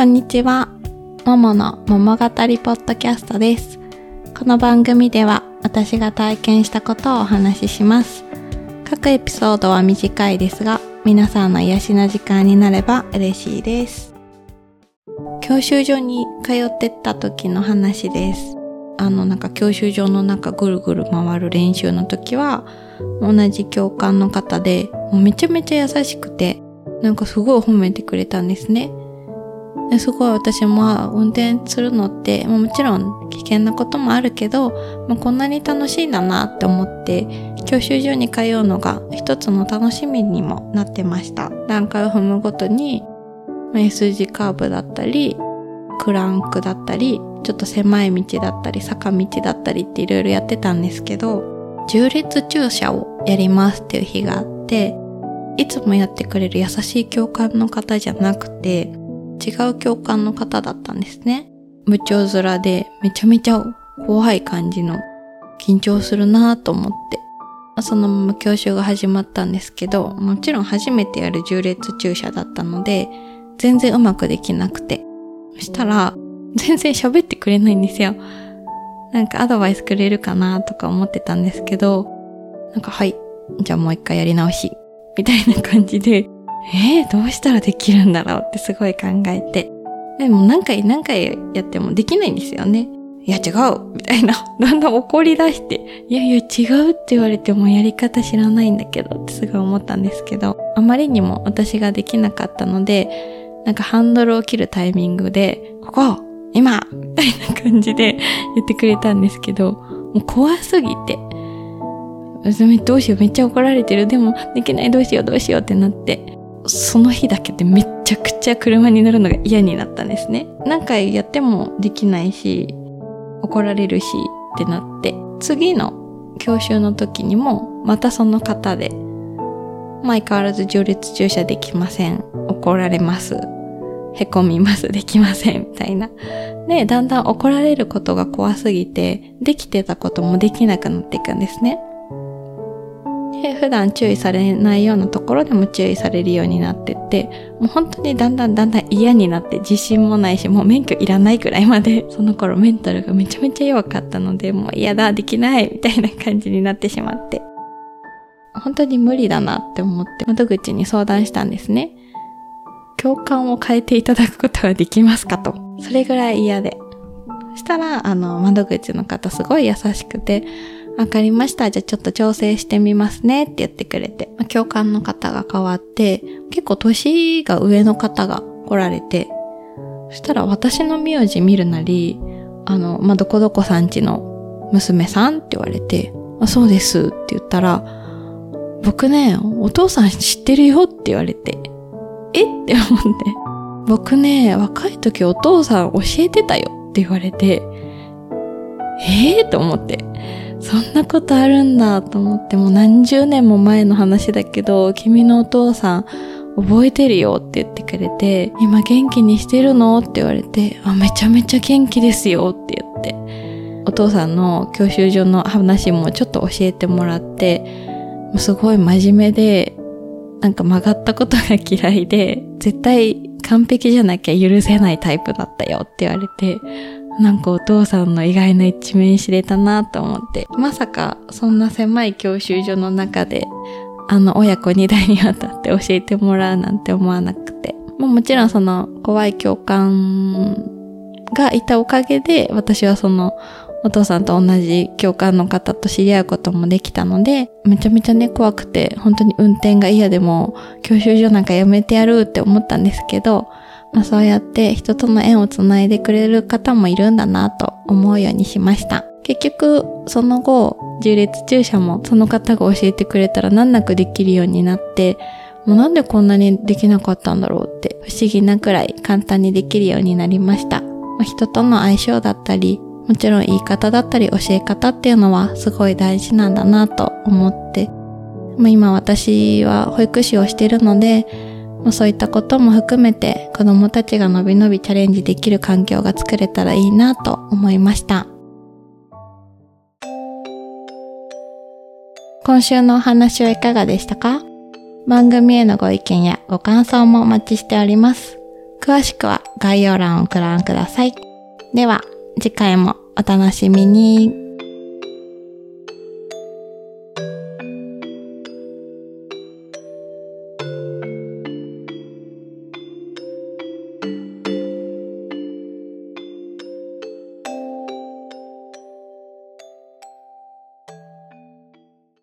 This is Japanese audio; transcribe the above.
こんにちは。ももの桃語りポッドキャストです。この番組では私が体験したことをお話しします。各エピソードは短いですが、皆さんの癒しの時間になれば嬉しいです。教習所に通ってった時の話です。あのなんか教習所の中ぐるぐる回る練習の時は同じ教官の方でもうめちゃめちゃ優しくてなんかすごい褒めてくれたんですね。ですごい私も運転するのってまあもちろん危険なこともあるけど、まあ、こんなに楽しいんだなって思って教習所に通うのが一つの楽しみにもなってました。段階を踏むごとに、まあ S 字カーブだったりクランクだったりちょっと狭い道だったり坂道だったりっていろいろやってたんですけど重列駐車をやりますっていう日があっていつもやってくれる優しい教官の方じゃなくて違う教官の方だったんですね。部長面でめちゃめちゃ怖い感じの緊張するなぁと思って。そのまま教習が始まったんですけど、もちろん初めてやる重列駐車だったので、全然うまくできなくて。そしたら、全然喋ってくれないんですよ。なんかアドバイスくれるかなとか思ってたんですけど、なんかはい、じゃあもう一回やり直し、みたいな感じで、えー、どうしたらできるんだろうってすごい考えて。でも何回何回やってもできないんですよね。いや違うみたいな。だんだん怒り出して、いやいや違うって言われてもやり方知らないんだけどってすごい思ったんですけど、あまりにも私ができなかったので、なんかハンドルを切るタイミングで、ここ今みたいな感じで 言ってくれたんですけど、もう怖すぎて、どうしようめっちゃ怒られてる。でもできないどうしようどうしようってなって、その日だけでめちゃくちゃ車に乗るのが嫌になったんですね。何回やってもできないし、怒られるしってなって、次の教習の時にもまたその方で、相変わらず序列駐車できません。怒られます。へこみます。できません。みたいな。で、だんだん怒られることが怖すぎて、できてたこともできなくなっていくんですね。で普段注意されないようなところでも注意されるようになってって、もう本当にだんだんだんだん嫌になって自信もないし、もう免許いらないくらいまで、その頃メンタルがめちゃめちゃ弱かったので、もう嫌だ、できない、みたいな感じになってしまって。本当に無理だなって思って窓口に相談したんですね。共感を変えていただくことはできますかと。それぐらい嫌で。そしたら、あの、窓口の方すごい優しくて、わかりました。じゃあちょっと調整してみますね。って言ってくれて、まあ、教官の方が変わって、結構年が上の方が来られて、そしたら私の名字見るなり、あの、まあ、どこどこさんちの娘さんって言われて、あ、そうですって言ったら、僕ね、お父さん知ってるよって言われて、え？って思って、僕ね、若い時お父さん教えてたよって言われて、え？ー、と思って、そんなことあるんだと思って、もう何十年も前の話だけど、君のお父さん覚えてるよって言ってくれて、今元気にしてるのって言われて、あ、めちゃめちゃ元気ですよって言って、お父さんの教習所の話もちょっと教えてもらって、もうすごい真面目で、なんか曲がったことが嫌いで、絶対完璧じゃなきゃ許せないタイプだったよって言われて、なんかお父さんの意外な一面知れたなと思って、まさかそんな狭い教習所の中で、あの親子2代にわたって教えてもらうなんて思わなくて。ももちろんその怖い教官がいたおかげで、私はそのお父さんと同じ教官の方と知り合うこともできたので、めちゃめちゃね怖くて、本当に運転が嫌でも教習所なんかやめてやるって思ったんですけど、まあ、そうやって人との縁をつないでくれる方もいるんだなと思うようにしました。結局、その後、重列駐車もその方が教えてくれたら難なくできるようになって、もうなんでこんなにできなかったんだろうって不思議なくらい簡単にできるようになりました。人との相性だったり、もちろん言い方だったり教え方っていうのはすごい大事なんだなと思って、まあ、今私は保育士をしているので、まあ、そういったことも含めて子供たちがのびのびチャレンジできる環境が作れたらいいなと思いました。今週のお話はいかがでしたか？番組へのご意見やご感想もお待ちしております。詳しくは概要欄をご覧ください。では、次回もお楽しみに。